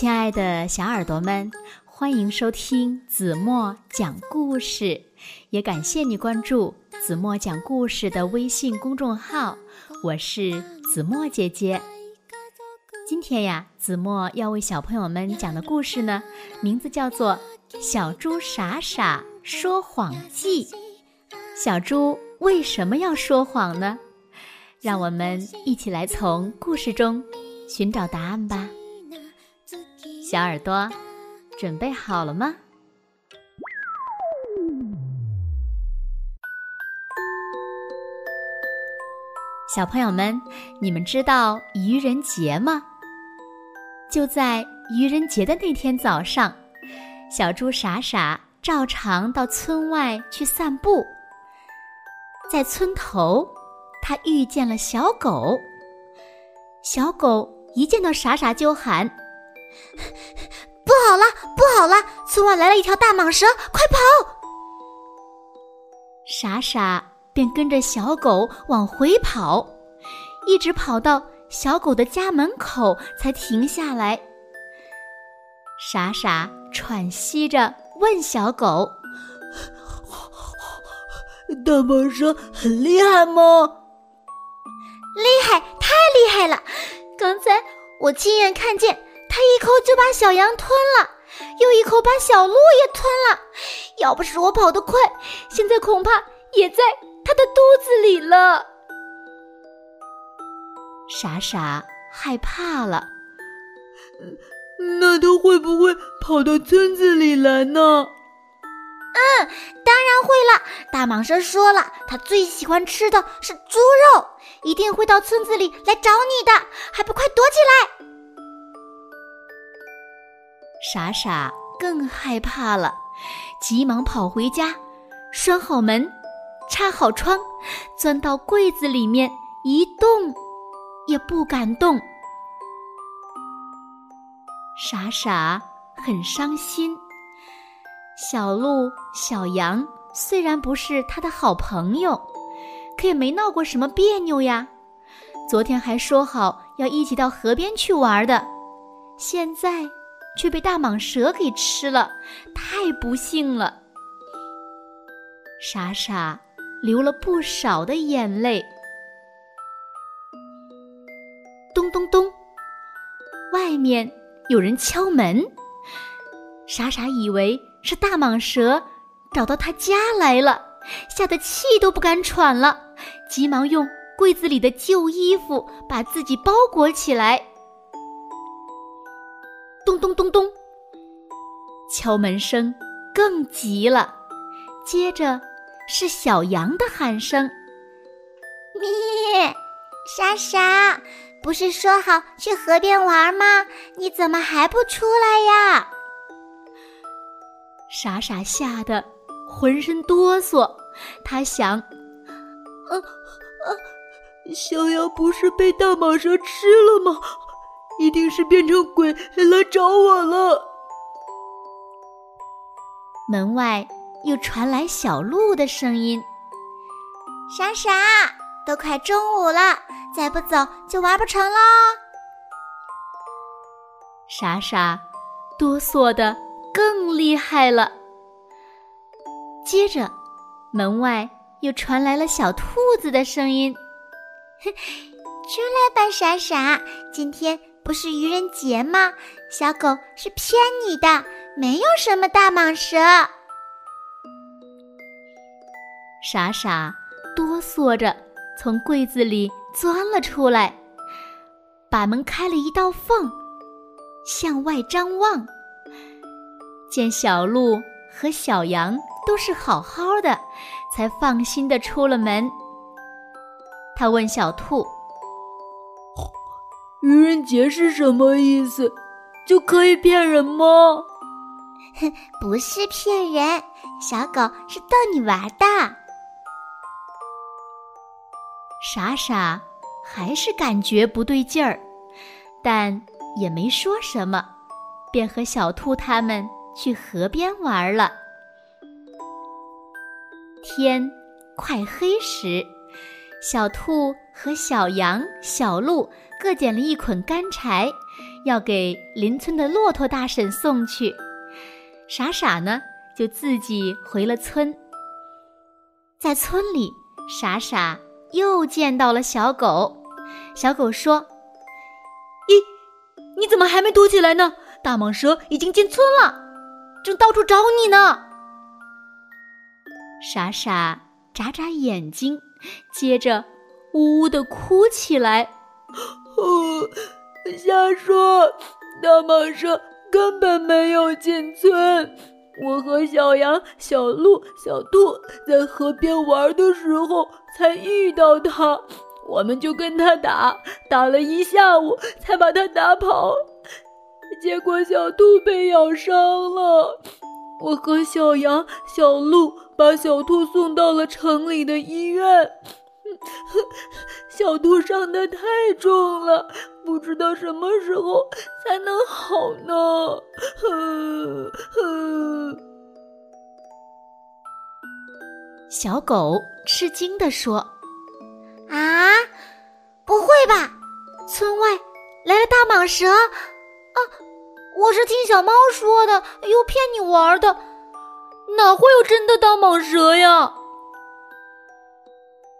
亲爱的小耳朵们，欢迎收听子墨讲故事，也感谢你关注子墨讲故事的微信公众号。我是子墨姐姐。今天呀，子墨要为小朋友们讲的故事呢，名字叫做《小猪傻傻说谎记》。小猪为什么要说谎呢？让我们一起来从故事中寻找答案吧。小耳朵，准备好了吗？小朋友们，你们知道愚人节吗？就在愚人节的那天早上，小猪傻傻照常到村外去散步。在村头，他遇见了小狗。小狗一见到傻傻就喊。好了！村外来了一条大蟒蛇，快跑！傻傻便跟着小狗往回跑，一直跑到小狗的家门口才停下来。傻傻喘息着问小狗：“大蟒蛇很厉害吗？”“厉害，太厉害了！刚才我亲眼看见。”它一口就把小羊吞了，又一口把小鹿也吞了。要不是我跑得快，现在恐怕也在它的肚子里了。傻傻害怕了，那它会不会跑到村子里来呢？嗯，当然会了。大蟒蛇说了，它最喜欢吃的是猪肉，一定会到村子里来找你的。还不快躲起来！傻傻更害怕了，急忙跑回家，拴好门，插好窗，钻到柜子里面，一动也不敢动。傻傻很伤心。小鹿、小羊虽然不是他的好朋友，可也没闹过什么别扭呀。昨天还说好要一起到河边去玩的，现在。却被大蟒蛇给吃了，太不幸了。傻傻流了不少的眼泪。咚咚咚，外面有人敲门。傻傻以为是大蟒蛇找到他家来了，吓得气都不敢喘了，急忙用柜子里的旧衣服把自己包裹起来。咚咚咚咚，敲门声更急了。接着是小羊的喊声：“咪，莎莎，不是说好去河边玩吗？你怎么还不出来呀？”傻傻吓得浑身哆嗦。他想：“啊啊，小羊不是被大蟒蛇吃了吗？”一定是变成鬼来找我了。门外又传来小鹿的声音：“傻傻，都快中午了，再不走就玩不成了。”傻傻哆嗦的更厉害了。接着，门外又传来了小兔子的声音：“ 出来吧，傻傻，今天。”不是愚人节吗？小狗是骗你的，没有什么大蟒蛇。傻傻哆嗦着从柜子里钻了出来，把门开了一道缝，向外张望，见小鹿和小羊都是好好的，才放心的出了门。他问小兔。愚人节是什么意思？就可以骗人吗？哼，不是骗人，小狗是逗你玩的。傻傻还是感觉不对劲儿，但也没说什么，便和小兔他们去河边玩了。天快黑时，小兔和小羊、小鹿各捡了一捆干柴，要给邻村的骆驼大婶送去。傻傻呢，就自己回了村。在村里，傻傻又见到了小狗。小狗说：“咦，你怎么还没躲起来呢？大蟒蛇已经进村了，正到处找你呢。”傻傻眨眨眼睛，接着呜呜的哭起来。哦，瞎说！大蟒蛇根本没有进村。我和小羊、小鹿、小兔在河边玩的时候才遇到它，我们就跟它打，打了一下午才把它打跑。结果小兔被咬伤了，我和小羊、小鹿把小兔送到了城里的医院。小兔伤的太重了，不知道什么时候才能好呢。小狗吃惊地说：“啊，不会吧？村外来了大蟒蛇？啊，我是听小猫说的，又骗你玩的，哪会有真的大蟒蛇呀？”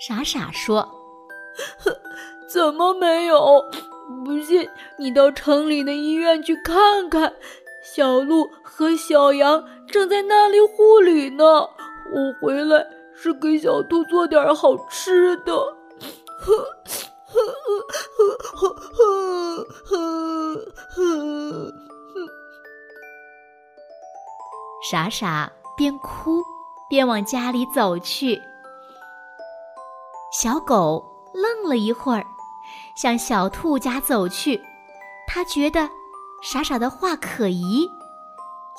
傻傻说：“ 怎么没有？不信你到城里的医院去看看。小鹿和小羊正在那里护理呢。我回来是给小兔做点好吃的。”呵呵呵呵呵呵傻傻边哭边往家里走去。小狗愣了一会儿，向小兔家走去。他觉得傻傻的话可疑，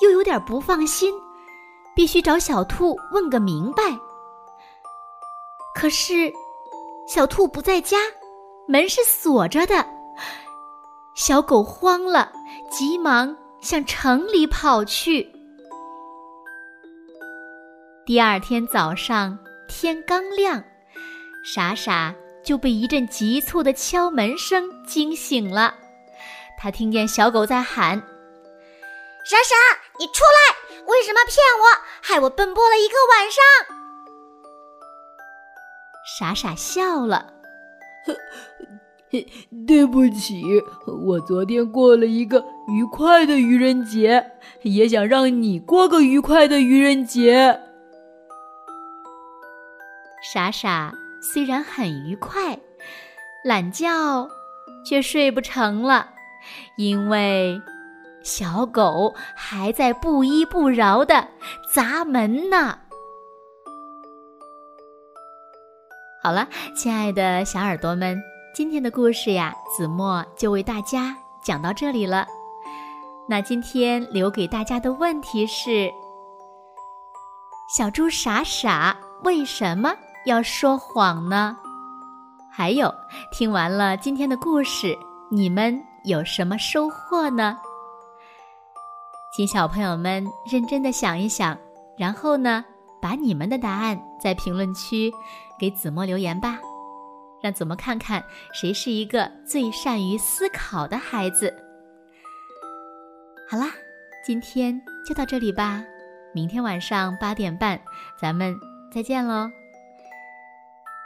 又有点不放心，必须找小兔问个明白。可是小兔不在家，门是锁着的。小狗慌了，急忙向城里跑去。第二天早上，天刚亮。傻傻就被一阵急促的敲门声惊醒了，他听见小狗在喊：“傻傻，你出来！为什么骗我，害我奔波了一个晚上？”傻傻笑了：“对不起，我昨天过了一个愉快的愚人节，也想让你过个愉快的愚人节。”傻傻。虽然很愉快，懒觉却睡不成了，因为小狗还在不依不饶的砸门呢。好了，亲爱的小耳朵们，今天的故事呀，子墨就为大家讲到这里了。那今天留给大家的问题是：小猪傻傻为什么？要说谎呢？还有，听完了今天的故事，你们有什么收获呢？请小朋友们认真的想一想，然后呢，把你们的答案在评论区给子墨留言吧，让子墨看看谁是一个最善于思考的孩子。好啦，今天就到这里吧，明天晚上八点半，咱们再见喽。